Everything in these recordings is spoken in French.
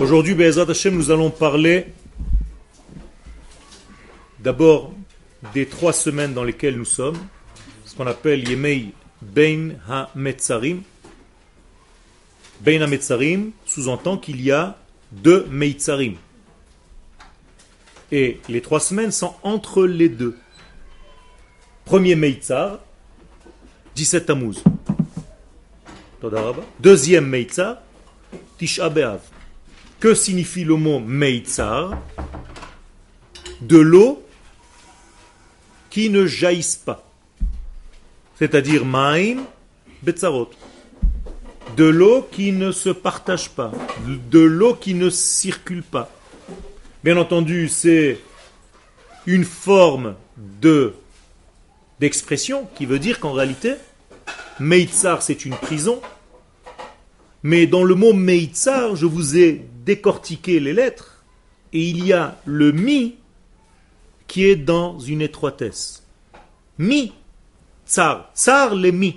Aujourd'hui, Be'ezrat Hashem, nous allons parler d'abord des trois semaines dans lesquelles nous sommes, ce qu'on appelle Yemei Bein HaMetzarim. Bein HaMetzarim sous-entend qu'il y a deux Meitzarim. Et les trois semaines sont entre les deux. Premier Meitzar, 17 Tammuz. Deuxième Meitzar, Tisha B'Av. Que signifie le mot Meitzar De l'eau qui ne jaillisse pas. C'est-à-dire Maim Betzarot. De l'eau qui ne se partage pas. De l'eau qui ne circule pas. Bien entendu, c'est une forme de d'expression qui veut dire qu'en réalité, Meitzar c'est une prison, mais dans le mot Meitzar, je vous ai décortiqué les lettres, et il y a le mi qui est dans une étroitesse. Mi, tsar, tsar les mi.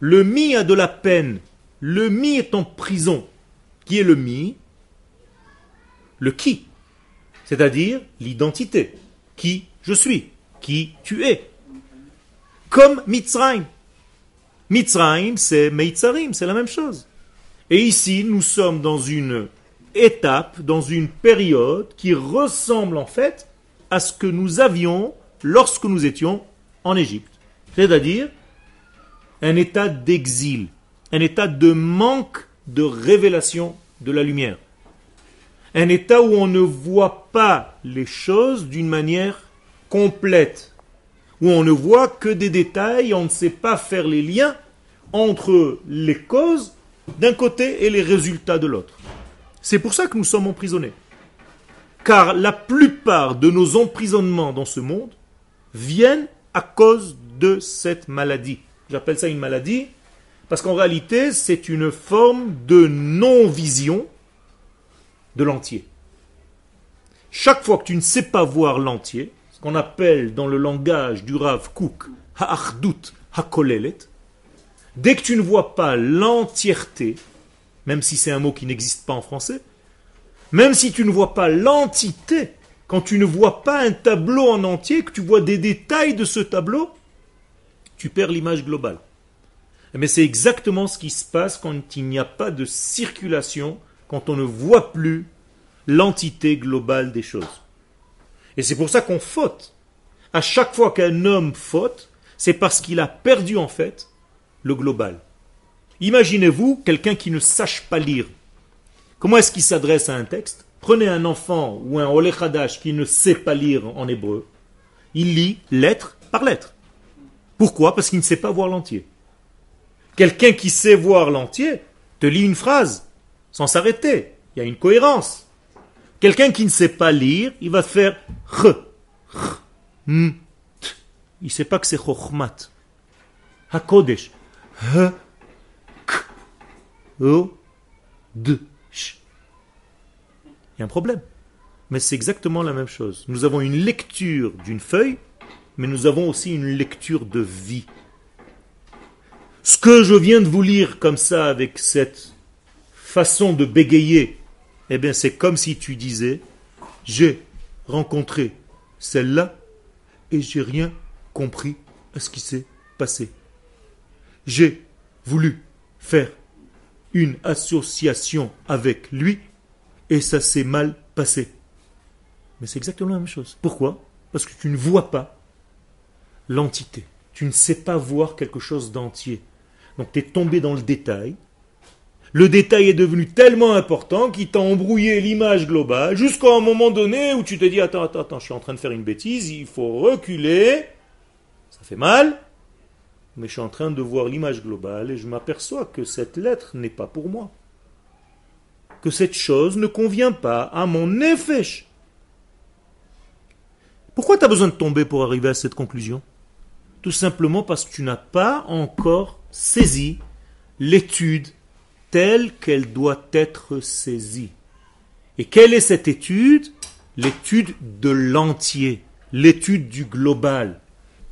Le mi a de la peine, le mi est en prison. Qui est le mi? Le qui, c'est-à-dire l'identité. Qui je suis, qui tu es. Comme Mitzrayim. Mitzrayim, c'est Meitzarim, c'est la même chose. Et ici, nous sommes dans une étape, dans une période qui ressemble en fait à ce que nous avions lorsque nous étions en Égypte. C'est-à-dire un état d'exil, un état de manque de révélation de la lumière. Un état où on ne voit pas les choses d'une manière complète, où on ne voit que des détails, on ne sait pas faire les liens entre les causes d'un côté et les résultats de l'autre. C'est pour ça que nous sommes emprisonnés. Car la plupart de nos emprisonnements dans ce monde viennent à cause de cette maladie. J'appelle ça une maladie parce qu'en réalité, c'est une forme de non-vision de l'entier. Chaque fois que tu ne sais pas voir l'entier, ce qu'on appelle dans le langage du Rav Kook, Ha'achdut Hakolelet, dès que tu ne vois pas l'entièreté, même si c'est un mot qui n'existe pas en français, même si tu ne vois pas l'entité, quand tu ne vois pas un tableau en entier, que tu vois des détails de ce tableau, tu perds l'image globale. Mais c'est exactement ce qui se passe quand il n'y a pas de circulation, quand on ne voit plus l'entité globale des choses. Et c'est pour ça qu'on faute. À chaque fois qu'un homme faute, c'est parce qu'il a perdu en fait le global. Imaginez-vous quelqu'un qui ne sache pas lire. Comment est-ce qu'il s'adresse à un texte? Prenez un enfant ou un olechadash qui ne sait pas lire en hébreu. Il lit lettre par lettre. Pourquoi? Parce qu'il ne sait pas voir l'entier. Quelqu'un qui sait voir l'entier te lit une phrase sans s'arrêter. Il y a une cohérence. Quelqu'un qui ne sait pas lire, il va faire ch, Il ne sait pas que c'est chokhmat. Hakodesh. H, k, o, d, sh. Il y a un problème. Mais c'est exactement la même chose. Nous avons une lecture d'une feuille, mais nous avons aussi une lecture de vie. Ce que je viens de vous lire comme ça, avec cette façon de bégayer, eh bien c'est comme si tu disais, j'ai rencontré celle-là et j'ai rien compris à ce qui s'est passé. J'ai voulu faire une association avec lui et ça s'est mal passé. Mais c'est exactement la même chose. Pourquoi? Parce que tu ne vois pas l'entité. Tu ne sais pas voir quelque chose d'entier. Donc tu es tombé dans le détail le détail est devenu tellement important qu'il t'a embrouillé l'image globale jusqu'à un moment donné où tu te dis attends, attends, attends, je suis en train de faire une bêtise, il faut reculer, ça fait mal, mais je suis en train de voir l'image globale et je m'aperçois que cette lettre n'est pas pour moi. Que cette chose ne convient pas à mon effet. Pourquoi tu as besoin de tomber pour arriver à cette conclusion? Tout simplement parce que tu n'as pas encore saisi l'étude telle qu'elle doit être saisie. Et quelle est cette étude? L'étude de l'entier, l'étude du global,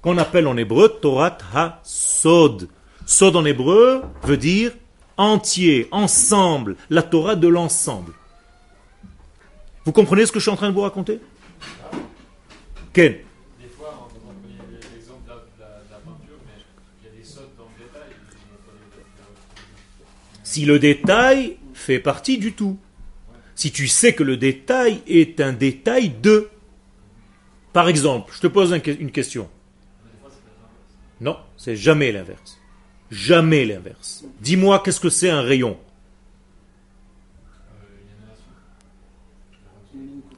qu'on appelle en hébreu Torat ha-sod. Sod en hébreu veut dire entier, ensemble, la Torah de l'ensemble. Vous comprenez ce que je suis en train de vous raconter? Ken Des fois, on prenait l'exemple de, la- de la- de la peinture, mais il y a des sautes dans le détail. Si le détail fait partie du tout. Si tu sais que le détail est un détail de. Par exemple, je te pose une question. Non, c'est jamais l'inverse. Jamais l'inverse. Dis-moi qu'est-ce que c'est un rayon?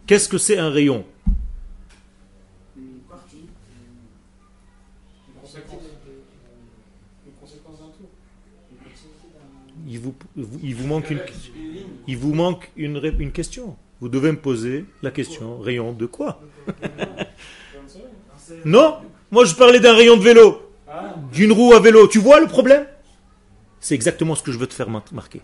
Qu'est-ce que c'est un rayon? Il vous, il vous manque une, il vous manque une, question. Vous devez me poser la question. Rayon de quoi? Non Moi je parlais d'un rayon de vélo. D'une roue à vélo. Tu vois le problème? C'est exactement ce que je veux te faire mar- marquer.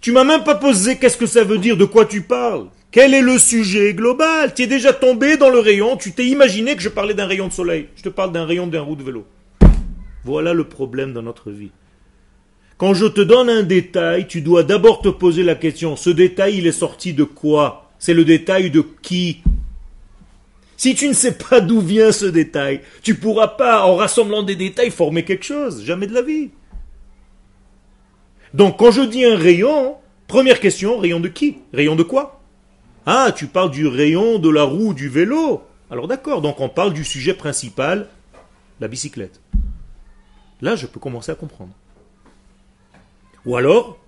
Tu m'as même pas posé qu'est-ce que ça veut dire, de quoi tu parles. Quel est le sujet global? Tu es déjà tombé dans le rayon, tu t'es imaginé que je parlais d'un rayon de soleil. Je te parle d'un rayon d'un roue de vélo. Voilà le problème dans notre vie. Quand je te donne un détail, tu dois d'abord te poser la question, ce détail, il est sorti de quoi? C'est le détail de qui si tu ne sais pas d'où vient ce détail, tu pourras pas, en rassemblant des détails, former quelque chose. Jamais de la vie. Donc, quand je dis un rayon, première question, rayon de qui? Rayon de quoi? Ah, tu parles du rayon de la roue du vélo. Alors d'accord, donc on parle du sujet principal, la bicyclette. Là, je peux commencer à comprendre. Ou alors,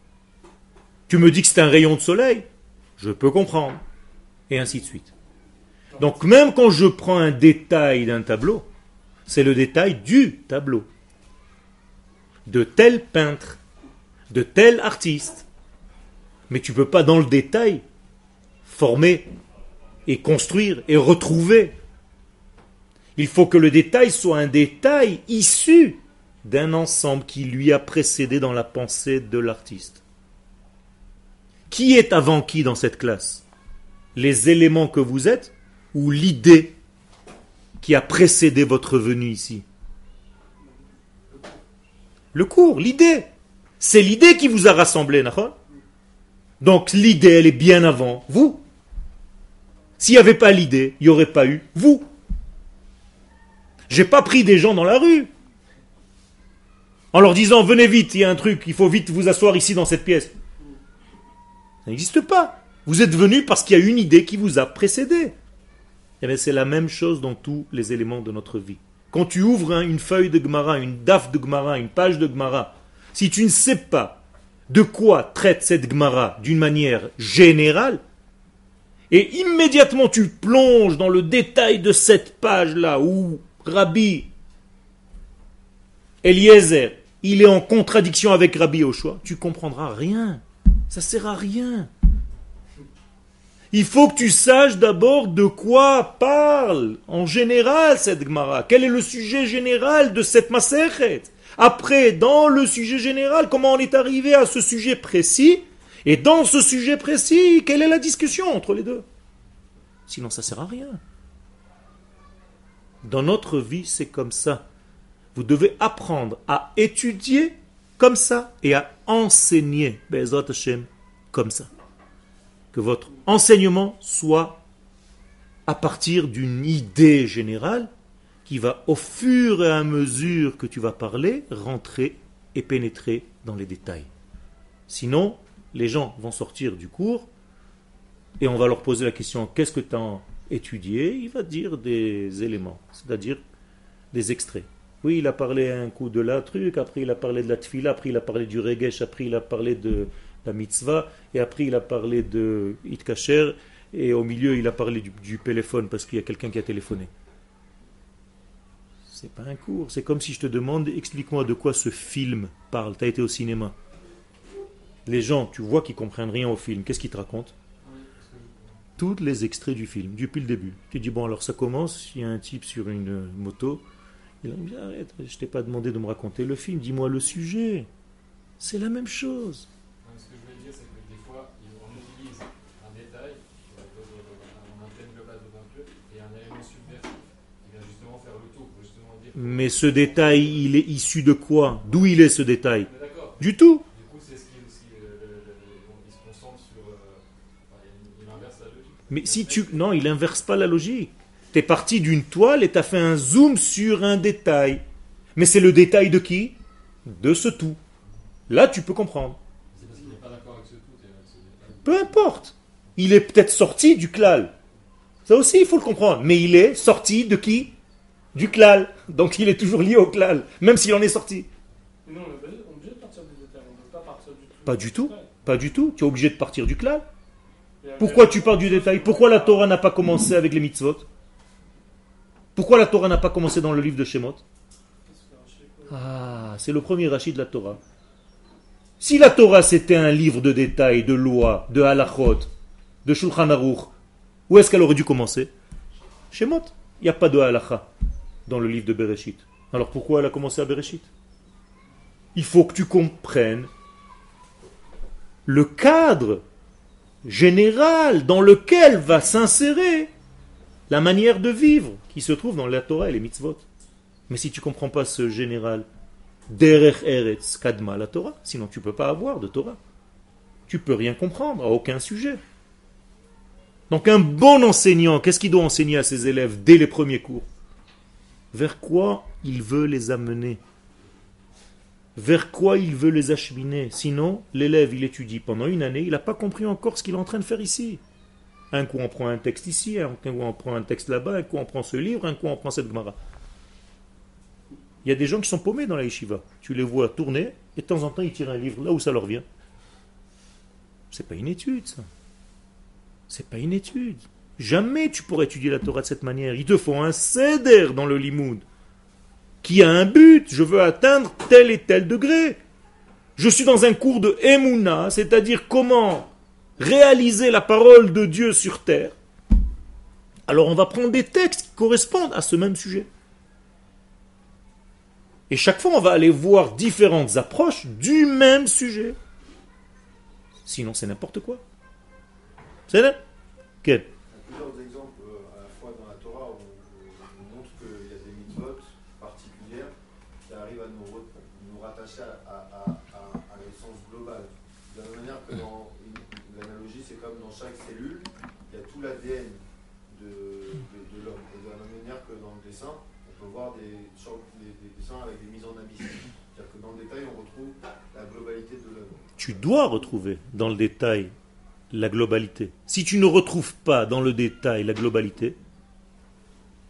tu me dis que c'est un rayon de soleil. Je peux comprendre. Et ainsi de suite. Donc même quand je prends un détail d'un tableau, c'est le détail du tableau. De tel peintre, de tel artiste. Mais tu ne peux pas dans le détail former et construire et retrouver. Il faut que le détail soit un détail issu d'un ensemble qui lui a précédé dans la pensée de l'artiste. Qui est avant qui dans cette classe? Les éléments que vous êtes ou l'idée qui a précédé votre venue ici Le cours, l'idée. C'est l'idée qui vous a rassemblé, Donc l'idée, elle est bien avant vous. S'il n'y avait pas l'idée, il n'y aurait pas eu vous. J'ai pas pris des gens dans la rue en leur disant venez vite, il y a un truc, il faut vite vous asseoir ici dans cette pièce. Ça n'existe pas. Vous êtes venu parce qu'il y a une idée qui vous a précédé. Eh c'est la même chose dans tous les éléments de notre vie. Quand tu ouvres hein, une feuille de Gemara, une daf de Gemara, une page de Gemara, si tu ne sais pas de quoi traite cette Gemara d'une manière générale, et immédiatement tu plonges dans le détail de cette page-là où Rabbi Eliezer, il est en contradiction avec Rabbi Oshua, tu comprendras rien. Ça sert à rien. Il faut que tu saches d'abord de quoi parle en général cette Gemara. Quel est le sujet général de cette Maserhet Après, dans le sujet général, comment on est arrivé à ce sujet précis? Et dans ce sujet précis, quelle est la discussion entre les deux? Sinon, ça sert à rien. Dans notre vie, c'est comme ça. Vous devez apprendre à étudier comme ça et à enseigner comme ça. Que votre enseignement soit à partir d'une idée générale qui va au fur et à mesure que tu vas parler rentrer et pénétrer dans les détails. Sinon, les gens vont sortir du cours et on va leur poser la question qu'est-ce que tu as étudié? Il va dire des éléments, c'est-à-dire des extraits. Oui, il a parlé un coup de la truc, après il a parlé de la tfila, après il a parlé du regesh, après il a parlé de la mitzvah, et après il a parlé de itkacher, et au milieu il a parlé du, téléphone parce qu'il y a quelqu'un qui a téléphoné. C'est pas un cours, c'est comme si je te demande explique-moi de quoi ce film parle. Tu as été au cinéma. Les gens, tu vois qu'ils comprennent rien au film, qu'est-ce qu'ils te racontent? Tous les extraits du film, depuis le début. Tu dis bon alors ça commence, il y a un type sur une moto, il dit arrête, je t'ai pas demandé de me raconter le film, dis-moi le sujet. C'est la même chose. Mais ce détail, il est issu de quoi? D'où il est ce détail? Du tout. Mais si tu... Non, il inverse pas la logique. Tu es parti d'une toile et tu as fait un zoom sur un détail. Mais c'est le détail de qui? De ce tout. Là, tu peux comprendre. Peu importe. Il est peut-être sorti du klal. Ça aussi, il faut le comprendre. Mais il est sorti de qui? Du klal. Donc il est toujours lié au klal, même s'il en est sorti. Mais nous, on est obligé de partir du détail, on ne peut pas partir du tout. Pas du tout. Ouais. Pas du tout. Tu es obligé de partir du klal. Pourquoi tu pars du détail? Pourquoi la Torah n'a pas commencé avec les mitzvot? Pourquoi la Torah n'a pas commencé dans le livre de Shemot? Ah, c'est le premier rachid de la Torah. Si la Torah c'était un livre de détails, de lois, de halachot, de Shulchan Aruch, où est-ce qu'elle aurait dû commencer? Shemot. Il n'y a pas de halacha dans le livre de Bereshit. Alors pourquoi elle a commencé à Bereshit? Il faut que tu comprennes le cadre général dans lequel va s'insérer la manière de vivre qui se trouve dans la Torah et les mitzvot. Mais si tu comprends pas ce général, derech eretz kadma la Torah, sinon tu peux pas avoir de Torah. Tu peux rien comprendre à aucun sujet. Donc un bon enseignant, qu'est-ce qu'il doit enseigner à ses élèves dès les premiers cours? Vers quoi il veut les amener? Vers quoi il veut les acheminer? Sinon, l'élève, il étudie pendant une année, il n'a pas compris encore ce qu'il est en train de faire ici. Un coup on prend un texte ici, un coup on prend un texte là-bas, un coup on prend ce livre, un coup on prend cette Gemara. Il y a des gens qui sont paumés dans la yeshiva. Tu les vois tourner, et de temps en temps ils tirent un livre là où ça leur vient. C'est pas une étude, ça. C'est pas une étude. Jamais tu pourrais étudier la Torah de cette manière. Il te faut un céder dans le limoud qui a un but. Je veux atteindre tel et tel degré. Je suis dans un cours de Emouna, c'est-à-dire comment réaliser la parole de Dieu sur terre. Alors on va prendre des textes qui correspondent à ce même sujet. Et chaque fois, on va aller voir différentes approches du même sujet. Sinon, c'est n'importe quoi. C'est là Il y a plusieurs exemples euh, à la fois dans la Torah où on nous montre qu'il y a des mitzvot particulières qui arrivent à nous, re- nous rattacher à, à, à, à, à l'essence globale. De la même manière que dans une- l'analogie, c'est comme dans chaque il y a tout l'ADN de, l'homme. Et de la même manière que dans le dessin, on peut voir des, dessins avec des mises en abysse. C'est-à-dire que dans le détail, on retrouve la globalité de l'œuvre. tu dois retrouver dans le détail la globalité. Si tu ne retrouves pas dans le détail la globalité,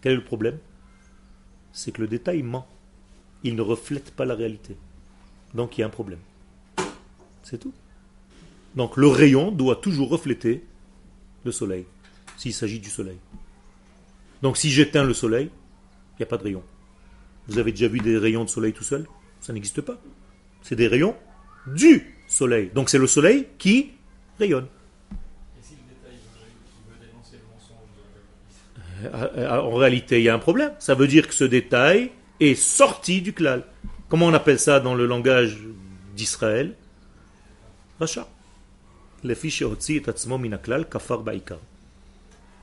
quel est le problème? C'est que le détail ment. Il ne reflète pas la réalité. Donc il y a un problème. C'est tout. Donc le rayon doit toujours refléter le soleil, s'il s'agit du soleil. Donc si j'éteins le soleil, il n'y a pas de rayon. Vous avez déjà vu des rayons de soleil tout seul? Ça n'existe pas. C'est des rayons du soleil. Donc c'est le soleil qui rayonne. Et si le détail veut, il veut dénoncer le mensonge de la En réalité, il y a un problème. Ça veut dire que ce détail est sorti du klal. Comment on appelle ça dans le langage d'Israël? Racha.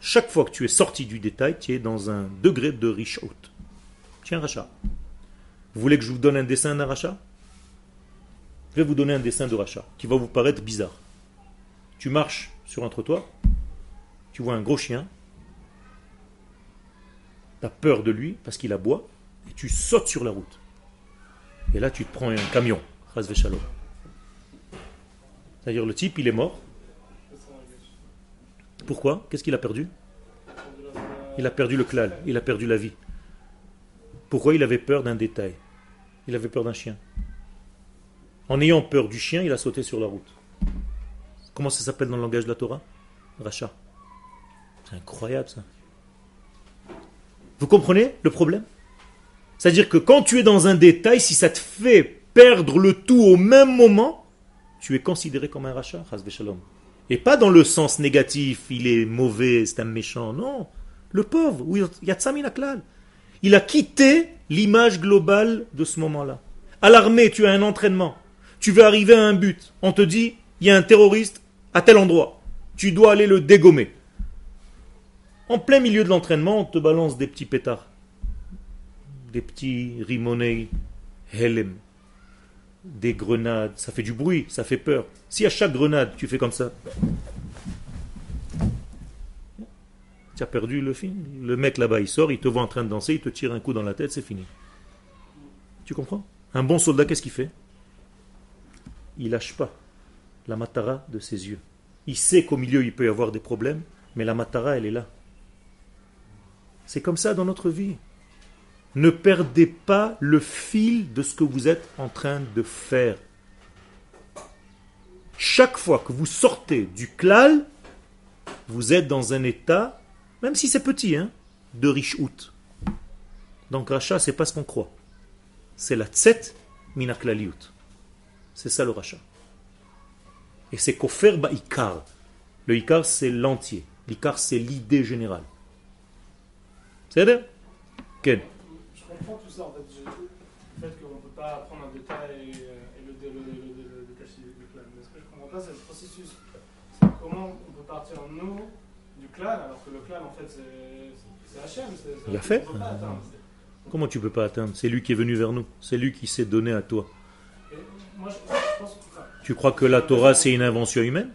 Chaque fois que tu es sorti du détail, tu es dans un degré de richout. Tiens, Racha. Vous voulez que je vous donne un dessin d'un Racha? Je vais vous donner un dessin de Racha qui va vous paraître bizarre. Tu marches sur un trottoir, tu vois un gros chien, tu as peur de lui parce qu'il aboie, et tu sautes sur la route. Et là, tu te prends un camion. C'est-à-dire le type, il est mort. Pourquoi? Qu'est-ce qu'il a perdu? Il a perdu le klal, il a perdu la vie. Pourquoi il avait peur d'un détail? Il avait peur d'un chien. En ayant peur du chien, il a sauté sur la route. Comment ça s'appelle dans le langage de la Torah? Racha. C'est incroyable ça. Vous comprenez le problème? C'est-à-dire que quand tu es dans un détail, si ça te fait perdre le tout au même moment, tu es considéré comme un rachat, chas v'shalom. Et pas dans le sens négatif, il est mauvais, c'est un méchant. Non, le pauvre. Il a quitté l'image globale de ce moment-là. À l'armée, tu as un entraînement. Tu veux arriver à un but. On te dit, il y a un terroriste à tel endroit. Tu dois aller le dégommer. En plein milieu de l'entraînement, on te balance des petits pétards. Des petits rimonei helem. Des grenades. Ça fait du bruit, ça fait peur. Si à chaque grenade, tu fais comme ça, Tu as perdu le film. Le mec là-bas, il sort, il te voit en train de danser, il te tire un coup dans la tête, c'est fini. Tu comprends? Un bon soldat, qu'est-ce qu'il fait? Il lâche pas la matara de ses yeux. Il sait qu'au milieu, il peut y avoir des problèmes, mais la matara, elle est là. C'est comme ça dans notre vie. Ne perdez pas le fil de ce que vous êtes en train de faire. Chaque fois que vous sortez du klal, vous êtes dans un état, même si c'est petit, hein, de riche out. Donc rachat, c'est pas ce qu'on croit. C'est la tset minaklaliut. C'est ça le rachat. Et c'est kofer ikar. Le ikar, c'est l'entier. L'ikar, c'est l'idée générale. C'est comprends tout ça en fait. Le fait qu'on ne peut pas prendre un détail et, euh, et le, le, le, le, cacher du clan. Mais ce que je comprends pas, c'est le processus. C'est comment on peut partir nous du clan alors que le clan en fait c'est c'est- Il a fait. Comment tu peux pas atteindre? C'est lui qui est venu vers nous. C'est lui qui s'est donné à toi. Et moi je, je pense que. enfin, Tu crois que la Torah, c'est une invention humaine?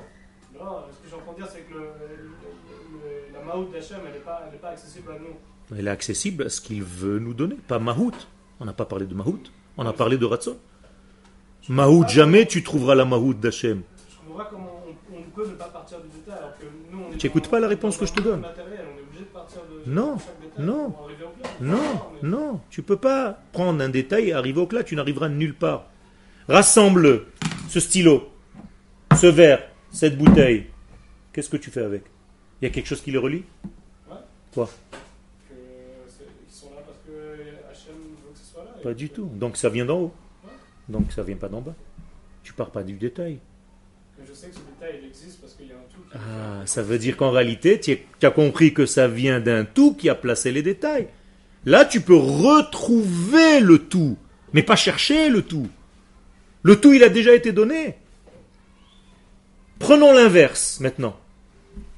Non, ce que j'entends dire, c'est que le, le- le- la Maout d'Hachem, elle n'est pas accessible à nous. Elle est accessible à ce qu'il veut nous donner. Pas Mahout. On n'a pas parlé de Mahout. On a parlé de Ratzon. Mahout, jamais tu trouveras la Mahout d'Hachem. Je comprends pas comment on, on peut ne pas partir du détail alors que nous on est Tu écoutes dans- pas la réponse que je te donne. matériel, on est obligé de partir de Non, de non. Non, non, tu peux pas prendre un détail et arriver au clat, tu n'arriveras nulle part. Rassemble ce stylo, ce verre, cette bouteille. Qu'est-ce que tu fais avec? Il y a quelque chose qui les relie? Quoi c'est- Ils sont là parce que Hachem veut que ce soit là. et Pas du tout. Donc ça vient d'en haut. Donc ça vient pas d'en bas. Tu pars pas du détail. je sais que ce détail il existe parce qu'il y a un tout qui. Ah, ça veut dire qu'en réalité, tu as compris que ça vient d'un tout qui a placé les détails. Là, tu peux retrouver le tout, mais pas chercher le tout. Le tout, il a déjà été donné. Prenons l'inverse maintenant.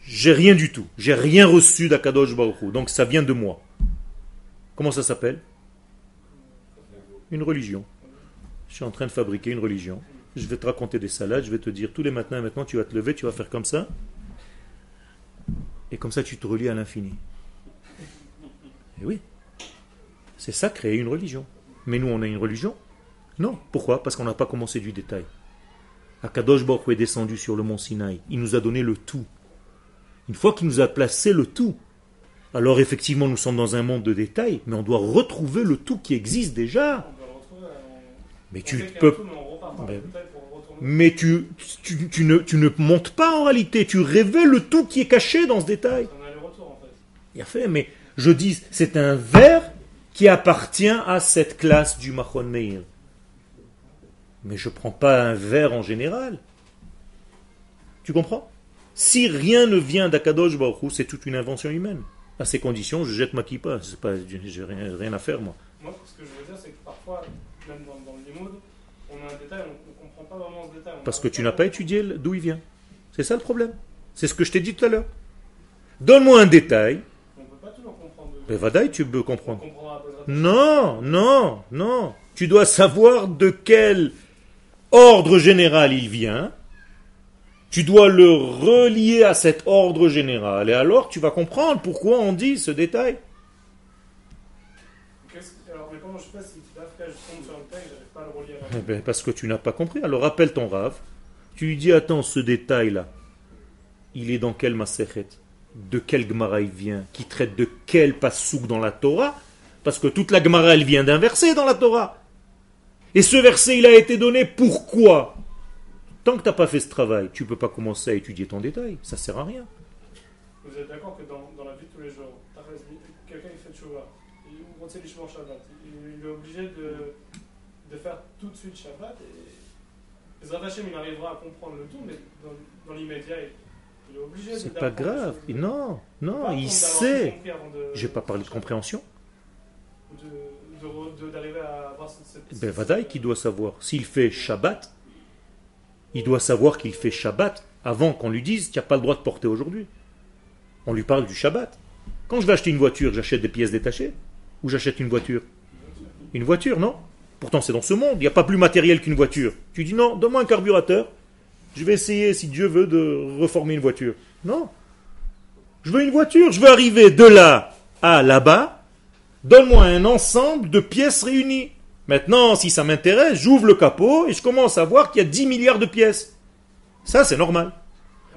J'ai rien du tout. J'ai rien reçu d'Akadosh Baruch Hu. Donc ça vient de moi. Comment ça s'appelle? Une religion. Je suis en train de fabriquer une religion. Je vais te raconter des salades. Je vais te dire tous les matins, maintenant, tu vas te lever, tu vas faire comme ça. Et comme ça, tu te relis à l'infini. Et oui. C'est ça, créer une religion. Mais nous, on a une religion? Non. Pourquoi? Parce qu'on n'a pas commencé du détail. Akadosh Baruch est descendu sur le mont Sinaï. Il nous a donné le tout. Une fois qu'il nous a placé le tout, alors effectivement, nous sommes dans un monde de détails, mais on doit retrouver le tout qui existe déjà. On peut le retrouver. on- Mais tu peux mais tu, tu, tu ne, tu ne montes pas en réalité, tu révèles le tout qui est caché dans ce détail. Il a fait, mais je dis, c'est un verre qui appartient à cette classe du Mahon Meir. Mais je ne prends pas un verre en général. Tu comprends? Si rien ne vient d'Akadosh Baruch c'est toute une invention humaine. À ces conditions, je jette ma kippa. Pas, j'ai rien, rien à faire, moi. Moi, ce que je veux dire, c'est que parfois, même dans, dans le limoud, on a un détail, on ne comprend pas vraiment ce détail. On Parce que tu n'as pas étudié d'où il vient. C'est ça le problème. C'est ce que je t'ai dit tout à l'heure. Donne-moi un détail. On ne peut pas toujours comprendre. Ben, Vadaï, tu peux comprendre. Non, non, non. Tu dois savoir de quel ordre général il vient. Tu dois le relier à cet ordre général. Et alors tu vas comprendre pourquoi on dit ce détail. Qu'est-ce que- Alors, mais comment je fais si d'Afrique je tombe sur le texte, j'arrive pas à le relier à Eh la ben, parce que tu n'as pas compris. Alors rappelle ton rave. Tu lui dis, attends, ce détail-là, il est dans quel Maserhet De quel Gemara il vient? Qui traite de quel pasouk dans la Torah? Parce que toute la Gemara, elle vient d'un verset dans la Torah. Et ce verset, il a été donné pourquoi? Tant que tu n'as pas fait ce travail, tu ne peux pas commencer à étudier ton détail. Ça sert à rien. Vous êtes d'accord que dans, dans la vie de tous les jours, Tachlis, quelqu'un qui fait Tchouva, sait l'Ishmor Shabbat, il, est obligé de, de faire tout de suite Shabbat et Hashem, il arrivera à comprendre le tout, mais dans, dans l'immédiat, il, est obligé. C'est pas grave. choses. Non, non, il sait. J'ai pas parlé de compréhension. d'arriver à avoir cette. cette- Ben, Vadaï qui doit savoir. S'il fait Shabbat, il doit savoir qu'il fait Shabbat avant qu'on lui dise qu'il n'y a pas le droit de porter aujourd'hui. On lui parle du Shabbat. Quand je vais acheter une voiture, j'achète des pièces détachées Ou j'achète une voiture Une voiture, non Pourtant, c'est dans ce monde. Il n'y a pas plus matériel qu'une voiture. Tu dis non, donne-moi un carburateur. Je vais essayer, si Dieu veut, de reformer une voiture. Non. Je veux une voiture, je veux arriver de là à là-bas. Donne-moi un ensemble de pièces réunies. Maintenant, si ça m'intéresse, j'ouvre le capot et je commence à voir qu'il y a 10 milliards de pièces. Ça, c'est normal.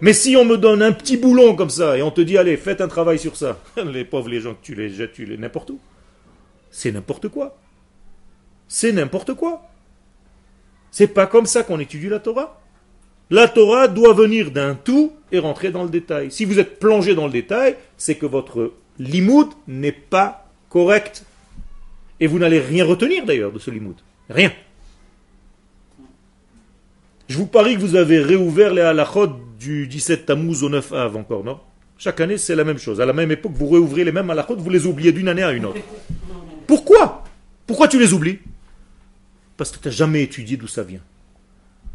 Mais si on me donne un petit boulon comme ça et on te dit, allez, faites un travail sur ça, les pauvres, les gens tu les jettes, tu les n'importe où. C'est n'importe quoi. C'est n'importe quoi. C'est pas comme ça qu'on étudie la Torah. La Torah doit venir d'un tout et rentrer dans le détail. Si vous êtes plongé dans le détail, c'est que votre limoud n'est pas correct. Et vous n'allez rien retenir d'ailleurs de ce limoud. Rien. Je vous parie que vous avez réouvert les halachot du 17 Tammuz au 9 Av encore, non? Chaque année, c'est la même chose. À la même époque, vous réouvrez les mêmes halachot, vous les oubliez d'une année à une autre. Pourquoi? Pourquoi tu les oublies? Parce que tu n'as jamais étudié d'où ça vient.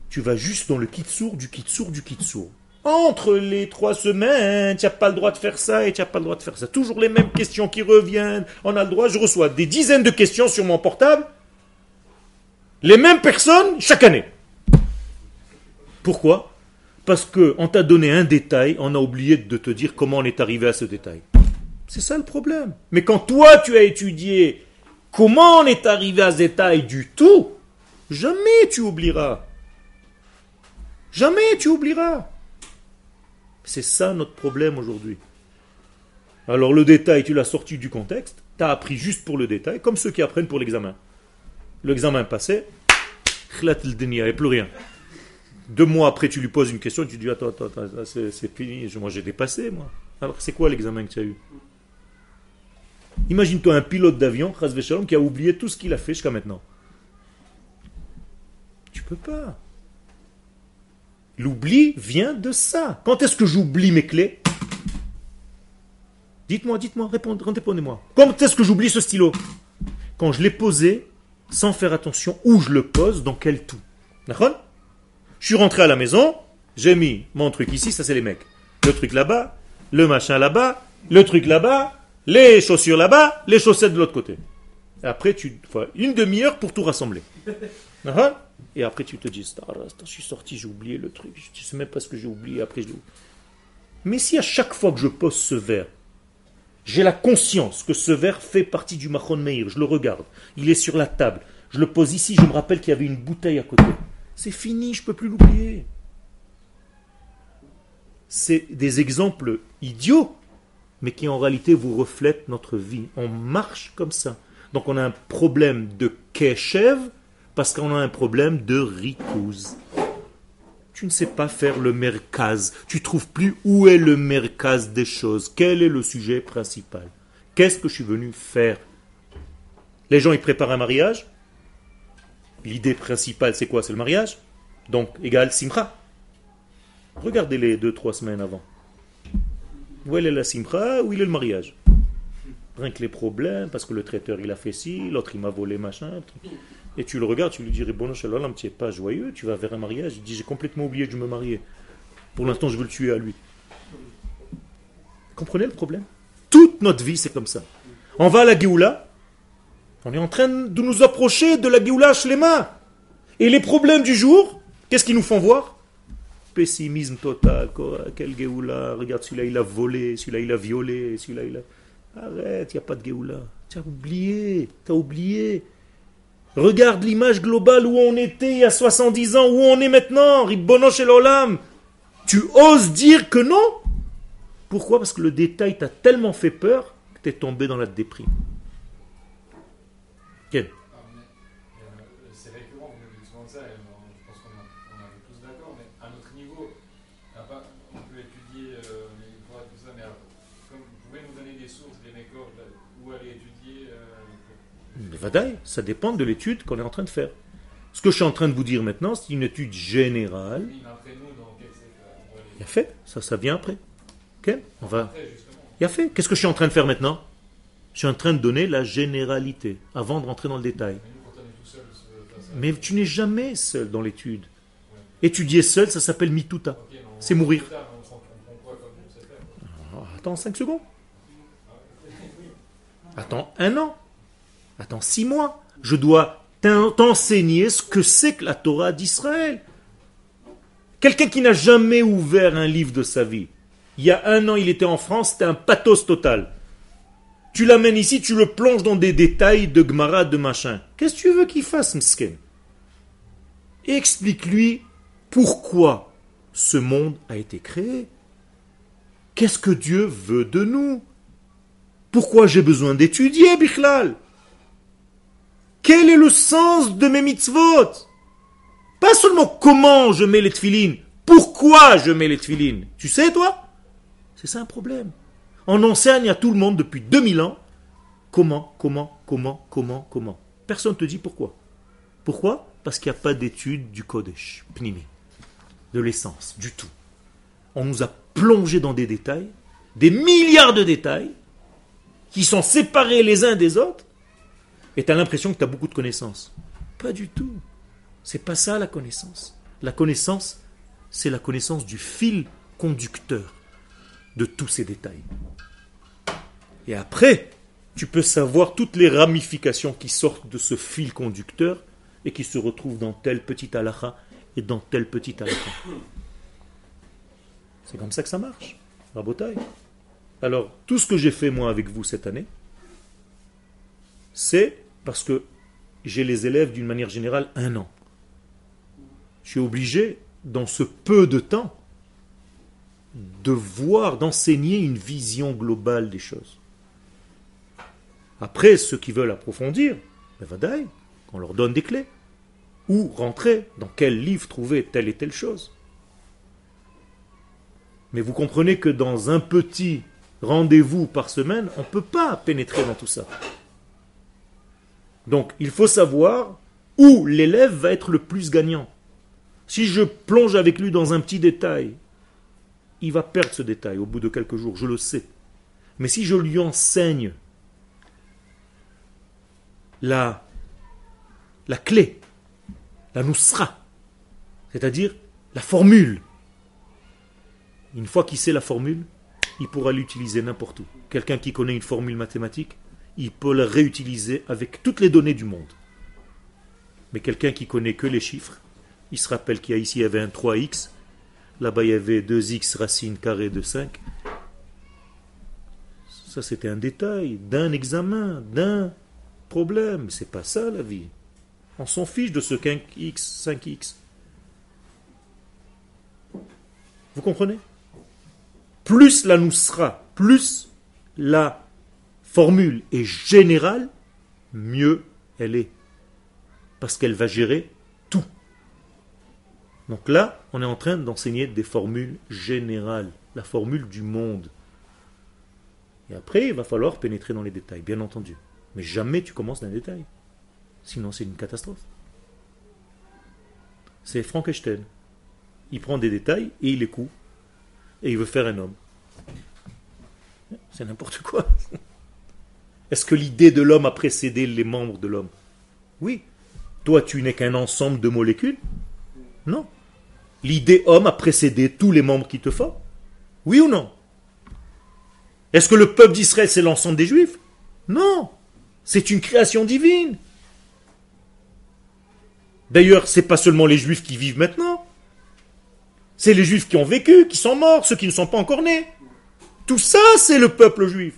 Tu vas juste dans le kitsour du kitsour du kitsour. Entre les trois semaines, tu n'as pas le droit de faire ça et tu n'as pas le droit de faire ça. Toujours les mêmes questions qui reviennent. On a le droit, je reçois des dizaines de questions sur mon portable. Les mêmes personnes chaque année. Pourquoi? Parce qu'on t'a donné un détail, on a oublié de te dire comment on est arrivé à ce détail. C'est ça le problème. Mais quand toi tu as étudié comment on est arrivé à ce détail du tout, jamais tu oublieras. Jamais tu oublieras. C'est ça notre problème aujourd'hui. Alors le détail, tu l'as sorti du contexte, tu as appris juste pour le détail, comme ceux qui apprennent pour l'examen. L'examen passé, il n'y avait plus rien. Deux mois après, tu lui poses une question, tu dis Attends, attends, attends c'est fini, moi j'ai dépassé, moi. Alors c'est quoi l'examen que tu as eu? Imagine-toi un pilote d'avion, qui a oublié tout ce qu'il a fait jusqu'à maintenant. Tu peux pas. L'oubli vient de ça. Quand est-ce que j'oublie mes clés? Dites-moi, dites-moi, répondez-moi. Quand est-ce que j'oublie ce stylo? Quand je l'ai posé sans faire attention où je le pose, dans quel tout. D'accord? Je suis rentré à la maison, j'ai mis mon truc ici, ça c'est les mecs. Le truc là-bas, le machin là-bas, le truc là-bas, les chaussures là-bas, les chaussettes de l'autre côté. après, tu une demi-heure pour tout rassembler. Et après, tu te dis, je suis sorti, j'ai oublié le truc, je ne sais même pas ce que j'ai oublié, après je Mais si à chaque fois que je pose ce verre, j'ai la conscience que ce verre fait partie du Mahon Meir, je le regarde, il est sur la table, je le pose ici, je me rappelle qu'il y avait une bouteille à côté. C'est fini, je ne peux plus l'oublier. C'est des exemples idiots, mais qui en réalité vous reflètent notre vie. On marche comme ça. Donc on a un problème de keshev, parce qu'on a un problème de rikouz. Tu ne sais pas faire le merkaz. Tu trouves plus où est le merkaz des choses. Quel est le sujet principal? Qu'est-ce que je suis venu faire? Les gens, ils préparent un mariage. L'idée principale, c'est quoi? C'est le mariage. Donc, égal simcha. Regardez les deux, trois semaines avant. Où est la simcha Où est le mariage? Rien que les problèmes, parce que le traiteur il a fait ci, l'autre il m'a volé machin. Et tu le regardes, tu lui dis Bon, Shalom, tu n'es pas joyeux, tu vas vers un mariage. Il dit J'ai complètement oublié de me marier. Pour l'instant, je veux le tuer à lui. Comprenez le problème? Toute notre vie, c'est comme ça. On va à la Géoula, on est en train de nous approcher de la Géoula Shlema. Et les problèmes du jour, qu'est-ce qu'ils nous font voir? Pessimisme total. Quel Géoula? Regarde, celui-là, il a volé, celui-là, il a violé, celui-là, il a. Arrête, il n'y a pas de Géoula. Tu as oublié, tu as oublié. Regarde l'image globale où on était il y a 70 ans, où on est maintenant, Ribbono l'Olam. Tu oses dire que non? Pourquoi? Parce que le détail t'a tellement fait peur que tu tombé dans la déprime. Quel C'est récurrent, vous nous dites souvent ça, et je pense qu'on est tous d'accord, mais à notre niveau, on peut étudier euh, tout ça, mais comme vous pouvez nous donner des sources, des mécors, où aller étudier euh, ça dépend de l'étude qu'on est en train de faire. Ce que je suis en train de vous dire maintenant, c'est une étude générale. Il a fait, ça, ça vient après. Ok On va. Il a fait. Qu'est-ce que je suis en train de faire maintenant? Je suis en train de donner la généralité avant de rentrer dans le détail. Mais tu n'es jamais seul dans l'étude. Étudier seul, ça s'appelle mituta. C'est mourir. Ah, attends 5 secondes. Attends un an. Attends, six mois. Je dois t'enseigner ce que c'est que la Torah d'Israël. Quelqu'un qui n'a jamais ouvert un livre de sa vie, Il y a un an, il était en France, c'était un pathos total. Tu l'amènes ici, tu le plonges dans des détails de Gemara, de machin. Qu'est-ce que tu veux qu'il fasse, Msken? Explique-lui pourquoi ce monde a été créé. Qu'est-ce que Dieu veut de nous? Pourquoi j'ai besoin d'étudier, Bichlal? Quel est le sens de mes mitzvot? Pas seulement comment je mets les tefilines, pourquoi je mets les tefilines. Tu sais, toi? C'est ça un problème. On enseigne à tout le monde depuis 2000 ans comment, comment, comment, comment, comment. Personne ne te dit pourquoi. Pourquoi? Parce qu'il n'y a pas d'étude du Kodesh, Pnimi, de l'essence, du tout. On nous a plongé dans des détails, des milliards de détails, qui sont séparés les uns des autres, et tu as l'impression que tu as beaucoup de connaissances. Pas du tout. C'est pas ça la connaissance. La connaissance, c'est la connaissance du fil conducteur de tous ces détails. Et après, tu peux savoir toutes les ramifications qui sortent de ce fil conducteur et qui se retrouvent dans tel petit halakha et dans tel petit halakha. C'est comme ça que ça marche. Rabotaille. Alors, tout ce que j'ai fait moi avec vous cette année, c'est parce que j'ai les élèves d'une manière générale un an. Je suis obligé, dans ce peu de temps, de voir, d'enseigner une vision globale des choses. Après, ceux qui veulent approfondir, ben on leur donne des clés. Ou rentrer dans quel livre trouver telle et telle chose. Mais vous comprenez que dans un petit rendez-vous par semaine, on ne peut pas pénétrer dans tout ça. Donc, il faut savoir où l'élève va être le plus gagnant. Si je plonge avec lui dans un petit détail, il va perdre ce détail au bout de quelques jours, je le sais. Mais si je lui enseigne la, la clé, la nousra, c'est-à-dire la formule. Une fois qu'il sait la formule, il pourra l'utiliser n'importe où. Quelqu'un qui connaît une formule mathématique, il peut la réutiliser avec toutes les données du monde. Mais quelqu'un qui connaît que les chiffres, il se rappelle qu'il y a ici il y avait un 3x, là-bas il y avait 2x racine carrée de 5. Ça c'était un détail d'un examen, d'un problème. C'est pas ça la vie. On s'en fiche de ce 5x, 5x. Vous comprenez? Plus la nous sera, plus la formule est générale, mieux elle est. Parce qu'elle va gérer tout. Donc là, on est en train d'enseigner des formules générales, la formule du monde. Et après, il va falloir pénétrer dans les détails, bien entendu. Mais jamais tu commences d'un détail. Sinon, c'est une catastrophe. C'est Frankenstein. Il prend des détails et il les coupe. Et il veut faire un homme. C'est n'importe quoi. Est-ce que l'idée de l'homme a précédé les membres de l'homme? Oui. Toi, tu n'es qu'un ensemble de molécules? Non. L'idée homme a précédé tous les membres qui te font Oui ou non? Est-ce que le peuple d'Israël, c'est l'ensemble des juifs? Non. C'est une création divine. D'ailleurs, ce n'est pas seulement les juifs qui vivent maintenant. C'est les juifs qui ont vécu, qui sont morts, ceux qui ne sont pas encore nés. Tout ça, c'est le peuple juif.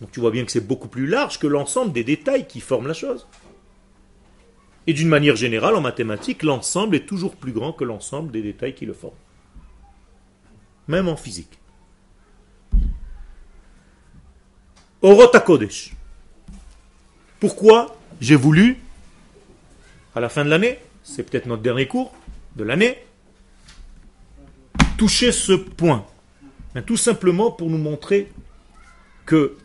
Donc tu vois bien que c'est beaucoup plus large que l'ensemble des détails qui forment la chose. Et d'une manière générale, en mathématiques, l'ensemble est toujours plus grand que l'ensemble des détails qui le forment. Même en physique. Orota Kodesh. Pourquoi j'ai voulu, à la fin de l'année, c'est peut-être notre dernier cours de l'année, toucher ce point Tout simplement pour nous montrer que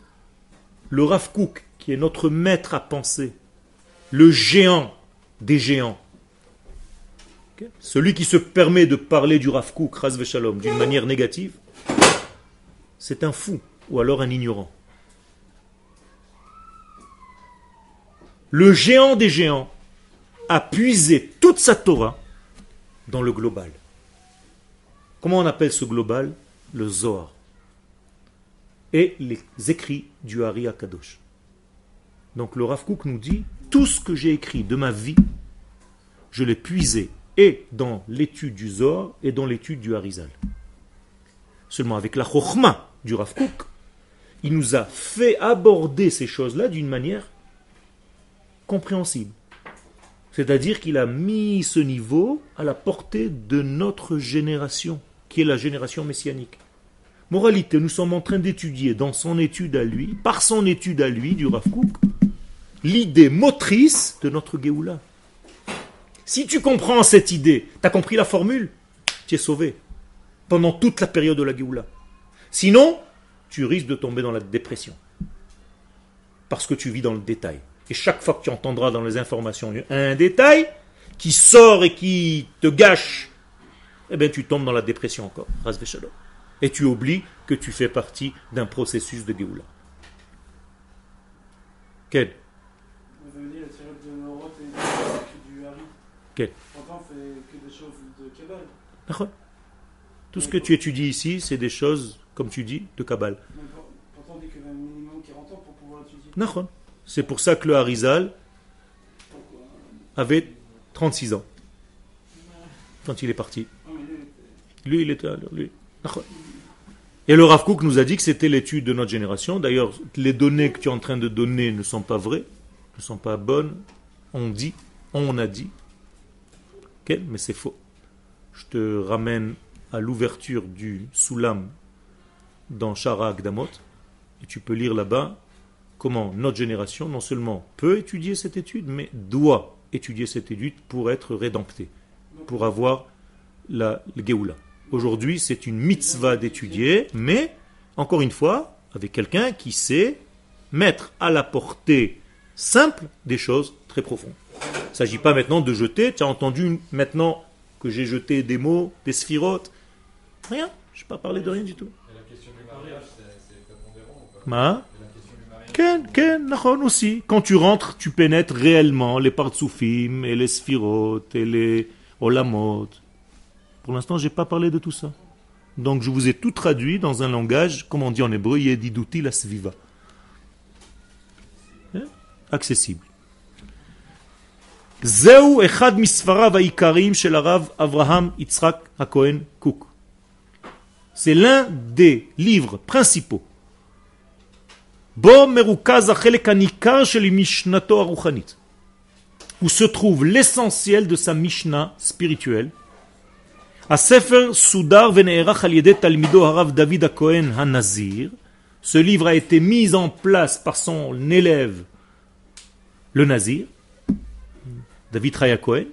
le Rav qui est notre maître à penser, le géant des géants, celui qui se permet de parler du Rav Kook, d'une manière négative, c'est un fou ou alors un ignorant. le géant des géants a puisé toute sa Torah dans le global. Comment on appelle ce global? Le Zohar. Et les écrits du Hari Akadosh. Donc le Rav nous dit tout ce que j'ai écrit de ma vie, je l'ai puisé et dans l'étude du Zohar et dans l'étude du Harizal. Seulement avec la chokhmah du Rav Kook, il nous a fait aborder ces choses-là d'une manière compréhensible. C'est-à-dire qu'il a mis ce niveau à la portée de notre génération, qui est la génération messianique. Moralité, nous sommes en train d'étudier dans son étude à lui, par son étude à lui, du Rav l'idée motrice de notre Géoula. Si tu comprends cette idée, tu as compris la formule, tu es sauvé pendant toute la période de la Géoula. Sinon, tu risques de tomber dans la dépression. Parce que tu vis dans le détail. Et chaque fois que tu entendras dans les informations un détail qui sort et qui te gâche, eh bien tu tombes dans la dépression encore. Et tu oublies que tu fais partie d'un processus de Géoula. Quel Vous avez dit la tirade de Noroth et du Hari. Quel Pourtant, on fait que des choses de. D'accord Tout ce que tu étudies ici, c'est des choses, comme tu dis, de pour- Pourtant, on dit qu'il y a un minimum 40 ans pour pouvoir étudier. D'accord. C'est pour ça que le Harizal Pourquoi? avait 36 ans quand il est parti. Ah, lui, il était- Lui. D'accord. Et le Rav Kook nous a dit que c'était l'étude de notre génération. D'ailleurs, les données que tu es en train de donner ne sont pas vraies, ne sont pas bonnes. On dit, on a dit. Mais c'est faux. Je te ramène à l'ouverture du Soulam dans Shara Akdamot. Et tu peux lire là-bas comment notre génération non seulement peut étudier cette étude, mais doit étudier cette étude pour être rédemptée, pour avoir la, Géoula. Aujourd'hui, c'est une mitzvah d'étudier, mais, encore une fois, avec quelqu'un qui sait mettre à la portée simple des choses très profondes. Il ne s'agit pas maintenant de jeter, tu as entendu maintenant que j'ai jeté des mots, des sphirotes. Rien, je n'ai pas parlé de rien du tout. Et la question du mariage, c'est c'est prépondérant ou pas? Ma? Et la question du mariage? Ken, ken, nachon aussi. Quand tu rentres, tu pénètres réellement les partsoufim et les sphirotes et les olamot. Pour l'instant, je n'ai pas parlé de tout ça. Donc je vous ai tout traduit dans un langage, comme on dit en hébreu, Yediduti la Sviva. Hein? Accessible. Zeu echad misfarav haikarim shel Avraham Yitzhak HaKohen Cook. C'est l'un des livres principaux. Où se trouve l'essentiel de sa Mishnah spirituelle Sefer Soudar Aliede Talmido Harav David Akohen Hanazir. Ce livre a été mis en place par son élève, le Nazir, David Raya Cohen.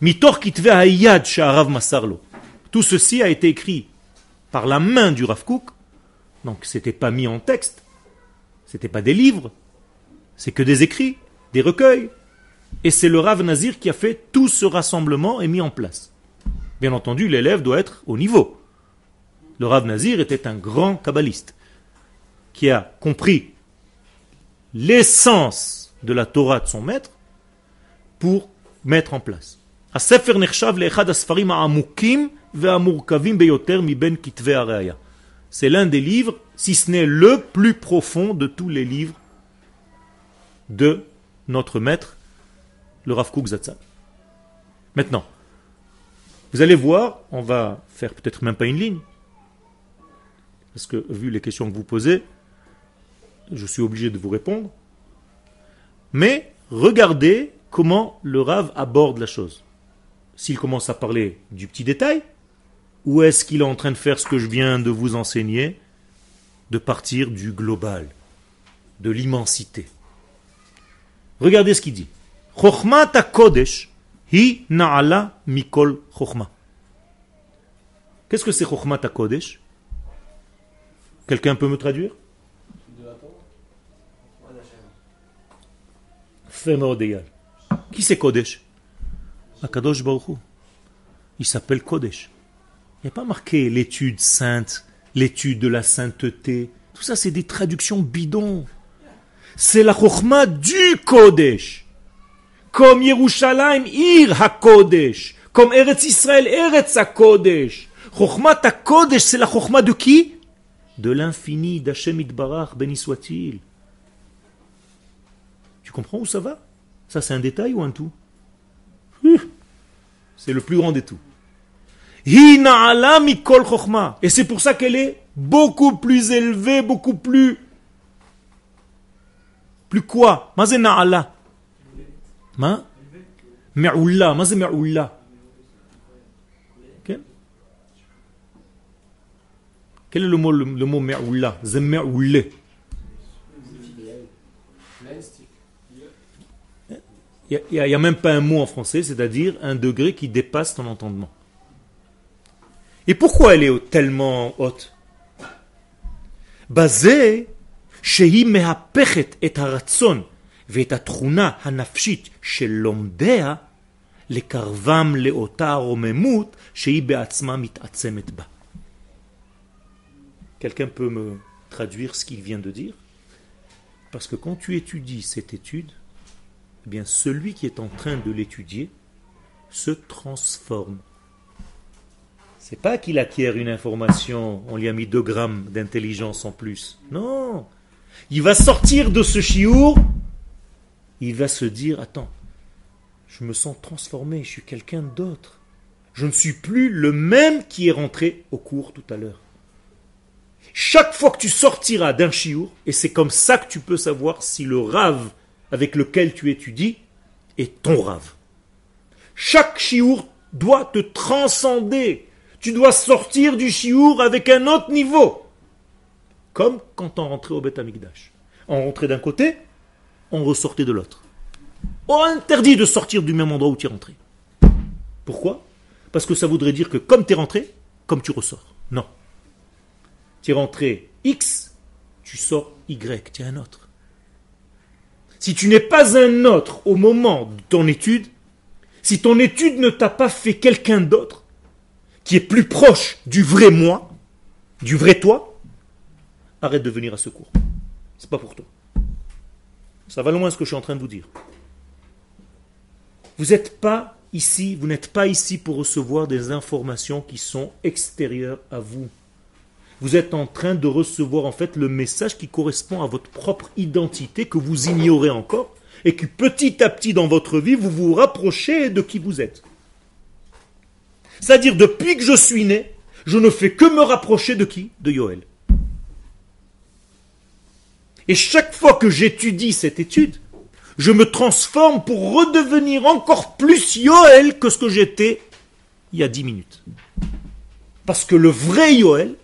Mitor Kitve Hayad Sha'arav Masarlo. Tout ceci a été écrit par la main du Rav Kook. Donc c'était pas mis en texte. C'était pas des livres. C'est que des écrits, des recueils. Et c'est le Rav Nazir qui a fait tout ce rassemblement et mis en place. Bien entendu, l'élève doit être au niveau. Le Rav Nazir était un grand kabbaliste qui a compris l'essence de la Torah de son maître pour mettre en place. C'est l'un des livres, si ce n'est le plus profond de tous les livres de notre maître, le Rav Kook Maintenant, vous allez voir, on va faire peut-être même pas une ligne, parce que vu les questions que vous posez, je suis obligé de vous répondre. Mais regardez comment le Rav aborde la chose. S'il commence à parler du petit détail, ou est-ce qu'il est en train de faire ce que je viens de vous enseigner, de partir du global, de l'immensité? Regardez ce qu'il dit. Kodesh Na'ala mikol. Qu'est-ce que c'est chokhma ta kodesh? Quelqu'un peut me traduire? Qui c'est Kodesh? Akadosh Baruchou. Il s'appelle Kodesh. Il n'y a pas marqué l'étude sainte, l'étude de la sainteté. Tout ça, c'est des traductions bidons. C'est la chokhma du Kodesh. Comme Yerushalayim, Ir HaKodesh. Comme Eretz Israël, Eretz HaKodesh. Chokhmat HaKodesh, c'est la chokhma de qui? De l'infini, d'Hachem Itbarach, béni soit-il. Tu comprends où ça va? Ça, c'est un détail ou un tout? Hum, C'est le plus grand des tout. Et c'est pour ça qu'elle est beaucoup plus élevée, beaucoup plus... Plus quoi? Ma ما quel est le mot le, mot معولة زي معولة Il n'y a, même pas un mot en français, c'est-à-dire un degré qui dépasse ton entendement. Et pourquoi elle est tellement haute? Basé, shehi mehapechet et haratson ואת התכונה הנפשית של לומדיה לקרבם לאותה הרוממות שהיא בעצמה מתעצמת בה. Quelqu'un peut me traduire ce qu'il vient de dire Parce que quand tu étudies cette étude, eh bien celui qui est en train de l'étudier se transforme. C'est pas qu'il acquiert une information, on lui a mis 2 grammes d'intelligence en plus. Non. Il va sortir de ce chiour, il va se dire, attends, je me sens transformé, je suis quelqu'un d'autre. Je ne suis plus le même qui est rentré au cours tout à l'heure. Chaque fois que tu sortiras d'un chiour, et c'est comme ça que tu peux savoir si le rave avec lequel tu étudies est ton rave. Chaque chiour doit te transcender. Tu dois sortir du chiour avec un autre niveau. Comme quand on rentrait au Beth Amikdash. On rentrait d'un côté, on ressortait de l'autre. On interdit de sortir du même endroit où tu es rentré. Pourquoi? Parce que ça voudrait dire que comme tu es rentré, comme tu ressors. Non. Tu es rentré X, tu sors Y, tu es un autre. Si tu n'es pas un autre au moment de ton étude, si ton étude ne t'a pas fait quelqu'un d'autre, qui est plus proche du vrai moi, du vrai toi, arrête de venir à secours. C'est pas pour toi. Ça va loin ce que je suis en train de vous dire. Vous n'êtes pas ici, vous n'êtes pas ici pour recevoir des informations qui sont extérieures à vous. Vous êtes en train de recevoir en fait le message qui correspond à votre propre identité que vous ignorez encore et que petit à petit dans votre vie vous vous rapprochez de qui vous êtes. C'est-à-dire depuis que je suis né, je ne fais que me rapprocher de qui? De Yoel. Et chaque fois que j'étudie cette étude, je me transforme pour redevenir encore plus Yoel que ce que j'étais il y a dix minutes. Parce que le vrai Yoel,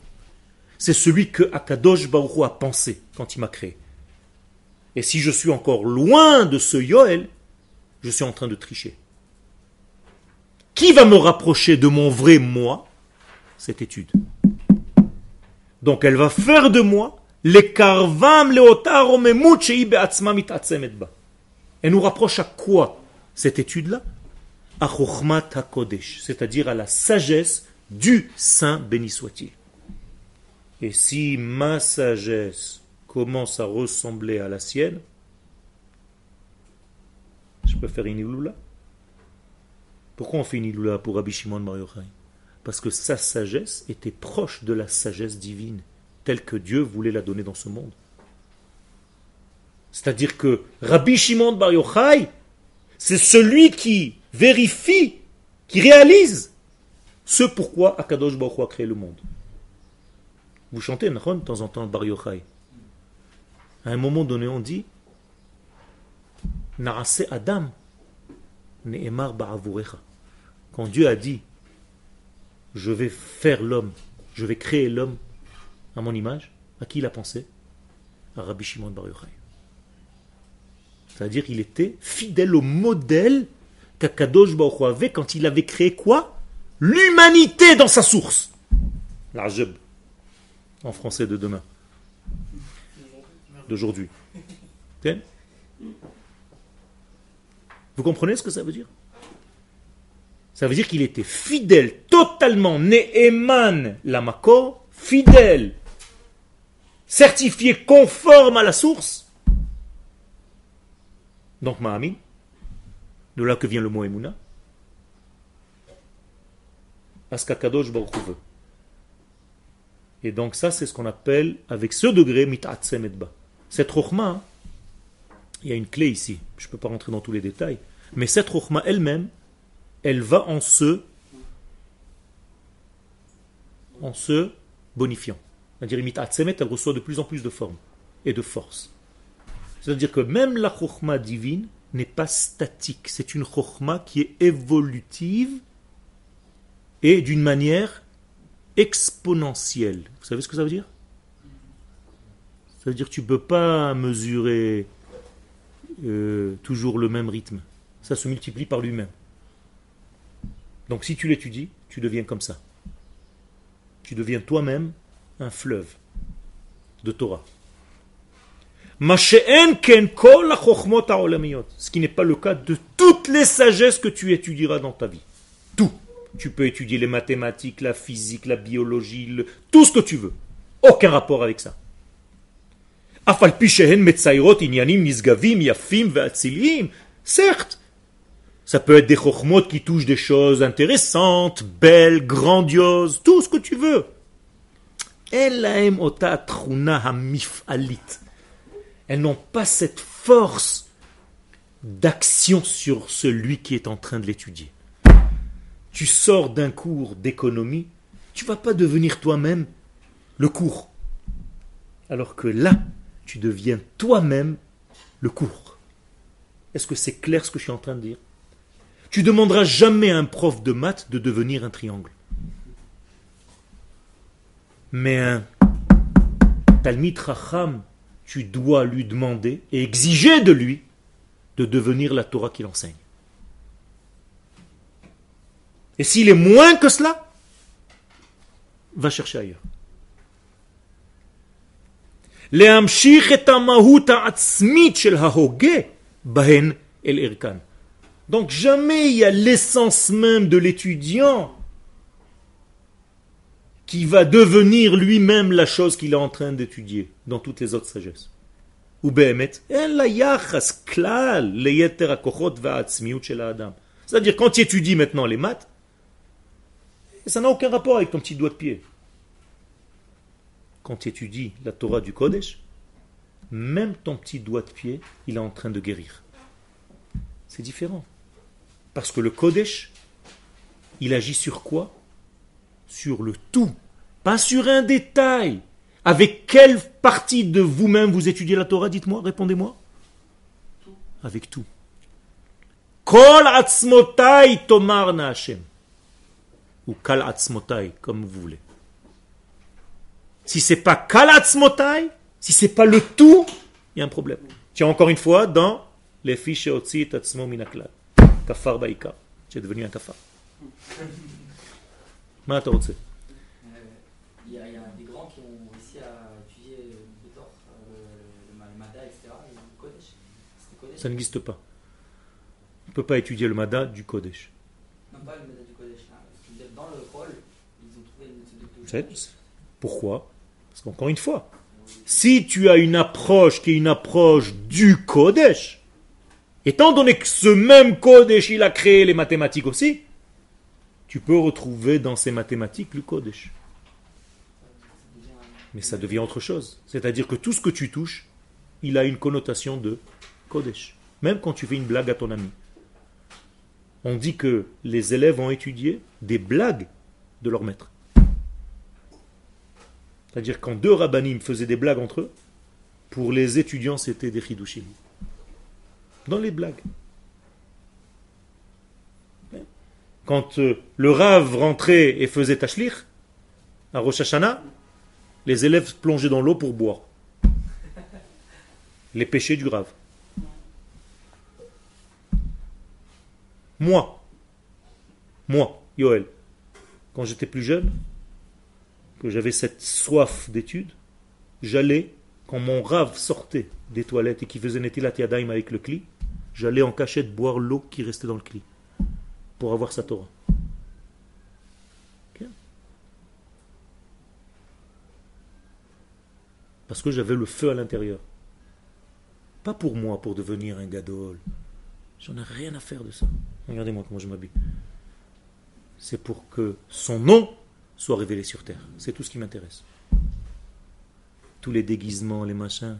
c'est celui que Akadosh Baruch a pensé quand il m'a créé. Et si je suis encore loin de ce Yoel, je suis en train de tricher. Qui va me rapprocher de mon vrai moi? Cette étude. Donc elle va faire de moi Elle nous rapproche à quoi cette étude-là? À c'est-à-dire à la sagesse du Saint béni soit-il. Et si ma sagesse commence à ressembler à la sienne, je peux faire une iloula? Pourquoi on fait une iloula pour Rabbi Shimon Bar Yochai? Parce que sa sagesse était proche de la sagesse divine, telle que Dieu voulait la donner dans ce monde. C'est-à-dire que Rabbi Shimon Bar Yochai, c'est celui qui vérifie, qui réalise ce pourquoi Akadosh Baruch a créé le monde. Vous chantez Nahon de temps en temps Bar Yochai. À un moment donné, on dit Naase Adam Ne'emar Ba'avurecha. Quand Dieu a dit Je vais faire l'homme, je vais créer l'homme à mon image, à qui il a pensé? À Rabbi Shimon Bar Yochai. C'est-à-dire qu'il était fidèle au modèle qu'Akadosh Baruch avait quand il avait créé quoi? L'humanité dans sa source. L'Ajab en français de demain, d'aujourd'hui. Vous comprenez ce que ça veut dire? Ça veut dire qu'il était fidèle, totalement Ne'eman Lamako, fidèle, certifié conforme à la source. Donc Mahami, de là que vient le mot Emouna, Askakadosh Baruch. Et donc ça, c'est ce qu'on appelle, avec ce degré, mit'atzem et ba. Cette rochma, il y a une clé ici, je ne peux pas rentrer dans tous les détails, mais cette rochma elle-même, elle va en se bonifiant. C'est-à-dire, elle reçoit de plus en plus de forme et de force. C'est-à-dire que même la chokhma divine n'est pas statique. C'est une chokhma qui est évolutive et d'une manière exponentielle. Vous savez ce que ça veut dire? Ça veut dire que tu ne peux pas mesurer euh, toujours le même rythme. Ça se multiplie par lui-même. Donc si tu l'étudies, tu deviens comme ça. Tu deviens toi-même un fleuve de Torah. Ce qui n'est pas le cas de toutes les sagesses que tu étudieras dans ta vie. Tout. Tu peux étudier les mathématiques, la physique, la biologie, tout ce que tu veux. Aucun rapport avec ça. Certes, ça peut être des chokhmot qui touchent des choses intéressantes, belles, grandioses, tout ce que tu veux. Elles n'ont pas cette force d'action sur celui qui est en train de l'étudier. Tu sors d'un cours d'économie, tu vas pas devenir toi-même le cours. Alors que là, tu deviens toi-même le cours. Est-ce que c'est clair ce que je suis en train de dire? Tu demanderas jamais à un prof de maths de devenir un triangle. Mais un Talmid Racham, tu dois lui demander et exiger de lui de devenir la Torah qu'il enseigne. Et s'il est moins que cela, va chercher ailleurs. Donc jamais il y a l'essence même de l'étudiant qui va devenir lui-même la chose qu'il est en train d'étudier dans toutes les autres sagesses. Ou C'est-à-dire quand tu étudies maintenant les maths, ça n'a aucun rapport avec ton petit doigt de pied. Quand tu étudies la Torah du Kodesh, même ton petit doigt de pied, il est en train de guérir. C'est différent. Parce que le Kodesh, il agit sur quoi? Sur le tout, pas sur un détail. Avec quelle partie de vous-même vous étudiez la Torah Dites-moi, répondez-moi. Avec tout. Kol atzmotai tomar Hashem. Ou kal atzmotai, comme vous voulez. Si c'est pas kal atzmotai, si c'est pas le tout, il y a un problème. Tiens, encore une fois, dans les fiches Otzi Tatzmo Minaklal. Kafar Baïka. Tu es devenu un kafar. Il y, a des grands qui ont réussi à étudier le le Mada, etc. le Kodesh. Ça n'existe pas. On ne peut pas étudier le Mada du Kodesh. Non, pas le Mada du Kodesh. Dans le rôle, ils ont trouvé une méthode de Pourquoi Parce qu'encore une fois, si tu as une approche qui est une approche du Kodesh, Étant donné que ce même Kodesh, il a créé les mathématiques aussi, tu peux retrouver dans ces mathématiques le Kodesh. Mais ça devient autre chose. C'est-à-dire que tout ce que tu touches, il a une connotation de Kodesh. Même quand tu fais une blague à ton ami. On dit que les élèves ont étudié des blagues de leur maître. C'est-à-dire quand deux rabbinim faisaient des blagues entre eux, pour les étudiants c'était des chidushim dans les blagues. Quand euh, le Rav rentrait et faisait tachlir, à Rosh Hashanah, les élèves plongeaient dans l'eau pour boire. Les péchés du Rav. Moi, moi, Yoel, quand j'étais plus jeune, que j'avais cette soif d'études, j'allais, quand mon Rav sortait des toilettes et qui faisait Netilat Yadayim avec le cli, j'allais en cachette boire l'eau qui restait dans le cli pour avoir sa Torah. Parce que j'avais le feu à l'intérieur. Pas pour moi, pour devenir un gadol. J'en ai rien à faire de ça. Regardez-moi comment je m'habille. C'est pour que son nom soit révélé sur terre. C'est tout ce qui m'intéresse. Tous les déguisements, les machins,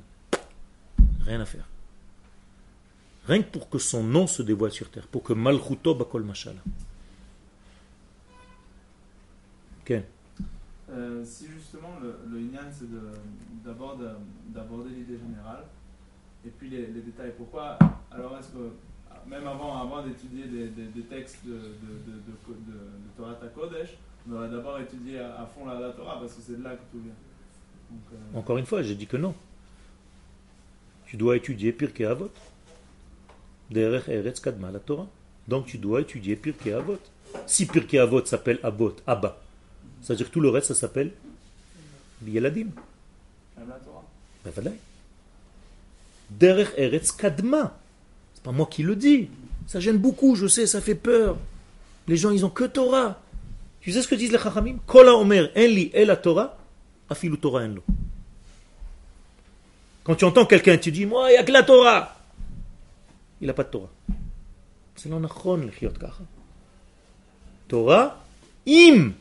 rien à faire. Rien que pour que son nom se dévoile sur terre, pour que Malchuto bakol mashala. Ok. Euh, si justement le, le Inyan c'est d'abord de- d'aborder l'idée générale et puis les, les détails. Pourquoi? Alors est-ce que même avant, avant d'étudier des, des- des textes de, de, de, de, Torah Takodesh, on devrait d'abord étudier à, à fond la, la Torah parce que c'est de là que tout vient. Donc, euh, Encore une fois, j'ai dit que non. Tu dois étudier Pirkei Avot. Derech Eretz Kadma, la Torah. Donc tu dois étudier Pirkei Avot. Si Pirkei Avot s'appelle Abot, Abba, c'est-à-dire que tout le reste, ça s'appelle Yeladim. même la Torah. Ben. Derech Eretz Kadma. C'est pas moi qui le dis. Ça gêne beaucoup, je sais, ça fait peur. Les gens, ils ont que Torah. Tu sais ce que disent les Chachamim? Kola Omer, en li el la Torah, afilu Torah en lo. Quand tu entends quelqu'un, tu dis, moi, il n'y a que la Torah. Il n'a pas de Torah. C'est kacha. Torah, im,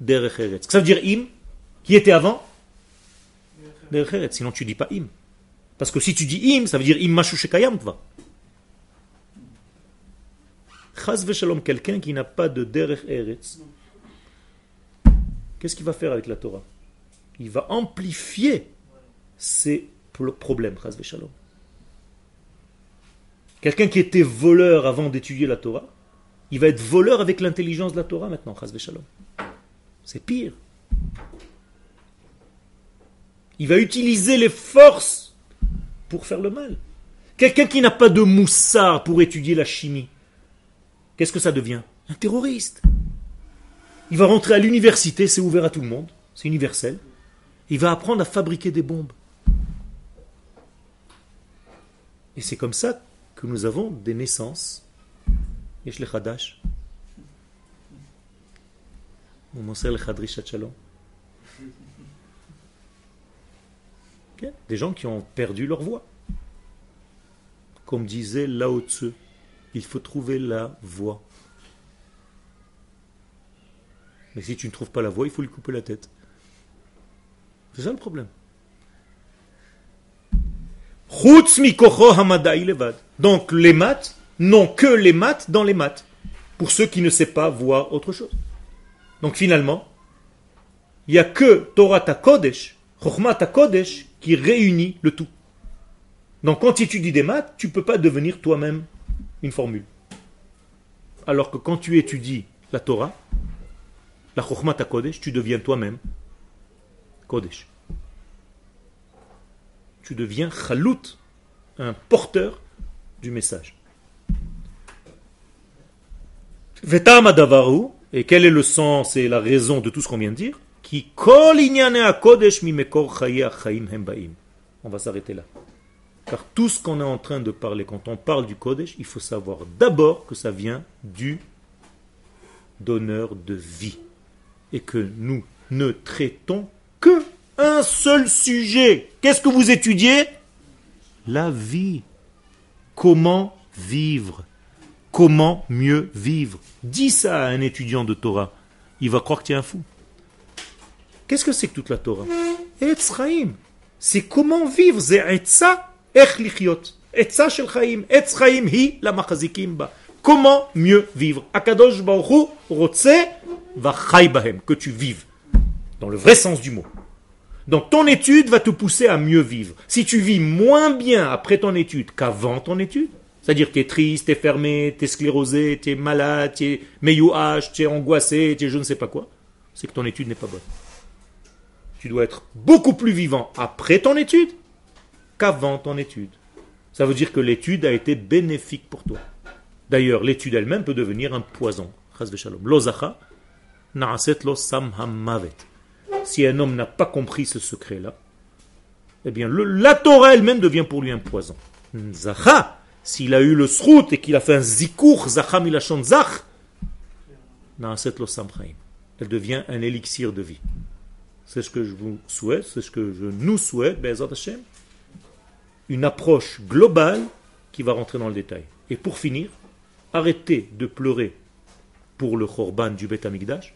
derech eretz. Ça veut dire im, qui était avant Derech eretz. Sinon, tu dis pas im. Parce que si tu dis im, ça veut dire im mashu shekayam tva. Chaz v'shalom, quelqu'un qui n'a pas de derech eretz, qu'est-ce qu'il va faire avec la Torah? Il va amplifier ses pro- problèmes, chaz v'shalom. Quelqu'un qui était voleur avant d'étudier la Torah, il va être voleur avec l'intelligence de la Torah maintenant, chaz v'shalom. C'est pire. Il va utiliser les forces pour faire le mal. Quelqu'un qui n'a pas de moussard pour étudier la chimie, qu'est-ce que ça devient? Un terroriste. Il va rentrer à l'université, c'est ouvert à tout le monde, c'est universel. Il va apprendre à fabriquer des bombes. Et c'est comme ça que nous avons des naissances. Yesh le le Des gens qui ont perdu leur voix. Comme disait Lao Tzu, il faut trouver la voix. Mais si tu ne trouves pas la voix, il faut lui couper la tête. C'est ça le problème. Donc les maths n'ont que les maths dans les maths. Pour ceux qui ne savent pas voir autre chose. Donc finalement, il n'y a que Torah Kodesh, Chokhmat Kodesh qui réunit le tout. Donc quand tu étudies des maths, tu ne peux pas devenir toi-même une formule. Alors que quand tu étudies la Torah, la Chokhmat Kodesh, tu deviens toi-même Kodesh. Tu deviens Chalout, un porteur du message. Et quel est le sens et la raison de tout ce qu'on vient de dire? On va s'arrêter là. Car tout ce qu'on est en train de parler, quand on parle du Kodesh, il faut savoir d'abord que ça vient du donneur de vie. Et que nous ne traitons que un seul sujet. Qu'est-ce que vous étudiez? La vie. Comment vivre? Comment mieux vivre? Dis ça à un étudiant de Torah. Il va croire que tu es un fou. Qu'est-ce que c'est que toute la Torah? Chaim. C'est comment vivre? C'est Lichiot. Etza Shel Chaim. Etz hi la machazikim ba. Comment mieux vivre? Akadosh Baruch Hu va. Que tu vives. Dans le vrai sens du mot. Donc ton étude va te pousser à mieux vivre. Si tu vis moins bien après ton étude qu'avant ton étude, c'est-à-dire que tu es triste, tu es fermé, tu es sclérosé, tu es malade, tu es meyouach, tu es angoissé, tu es je ne sais pas quoi, c'est que ton étude n'est pas bonne. Tu dois être beaucoup plus vivant après ton étude qu'avant ton étude. Ça veut dire que l'étude a été bénéfique pour toi. D'ailleurs, l'étude elle-même peut devenir un poison. Na'aset lo sam hamavet. Si un homme n'a pas compris ce secret-là, eh bien, le- la Torah elle-même devient pour lui un poison. Zacha, s'il a eu le srout et qu'il a fait un zikour, zacha milachon zach. Elle devient un élixir de vie. C'est ce que je vous souhaite, c'est ce que je nous souhaite, Hashem. Une approche globale qui va rentrer dans le détail. Et pour finir, arrêtez de pleurer pour le Khorban du Beth Amikdash.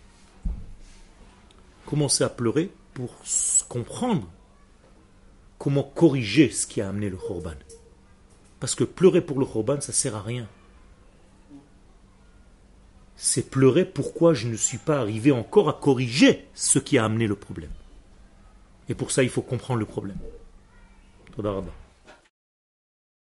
Commencez à pleurer pour comprendre comment corriger ce qui a amené le Khorban. Parce que pleurer pour le Khorban, ça sert à rien. c'est pleurer pourquoi je ne suis pas arrivé encore à corriger ce qui a amené le problème. Et pour ça, il faut comprendre le problème.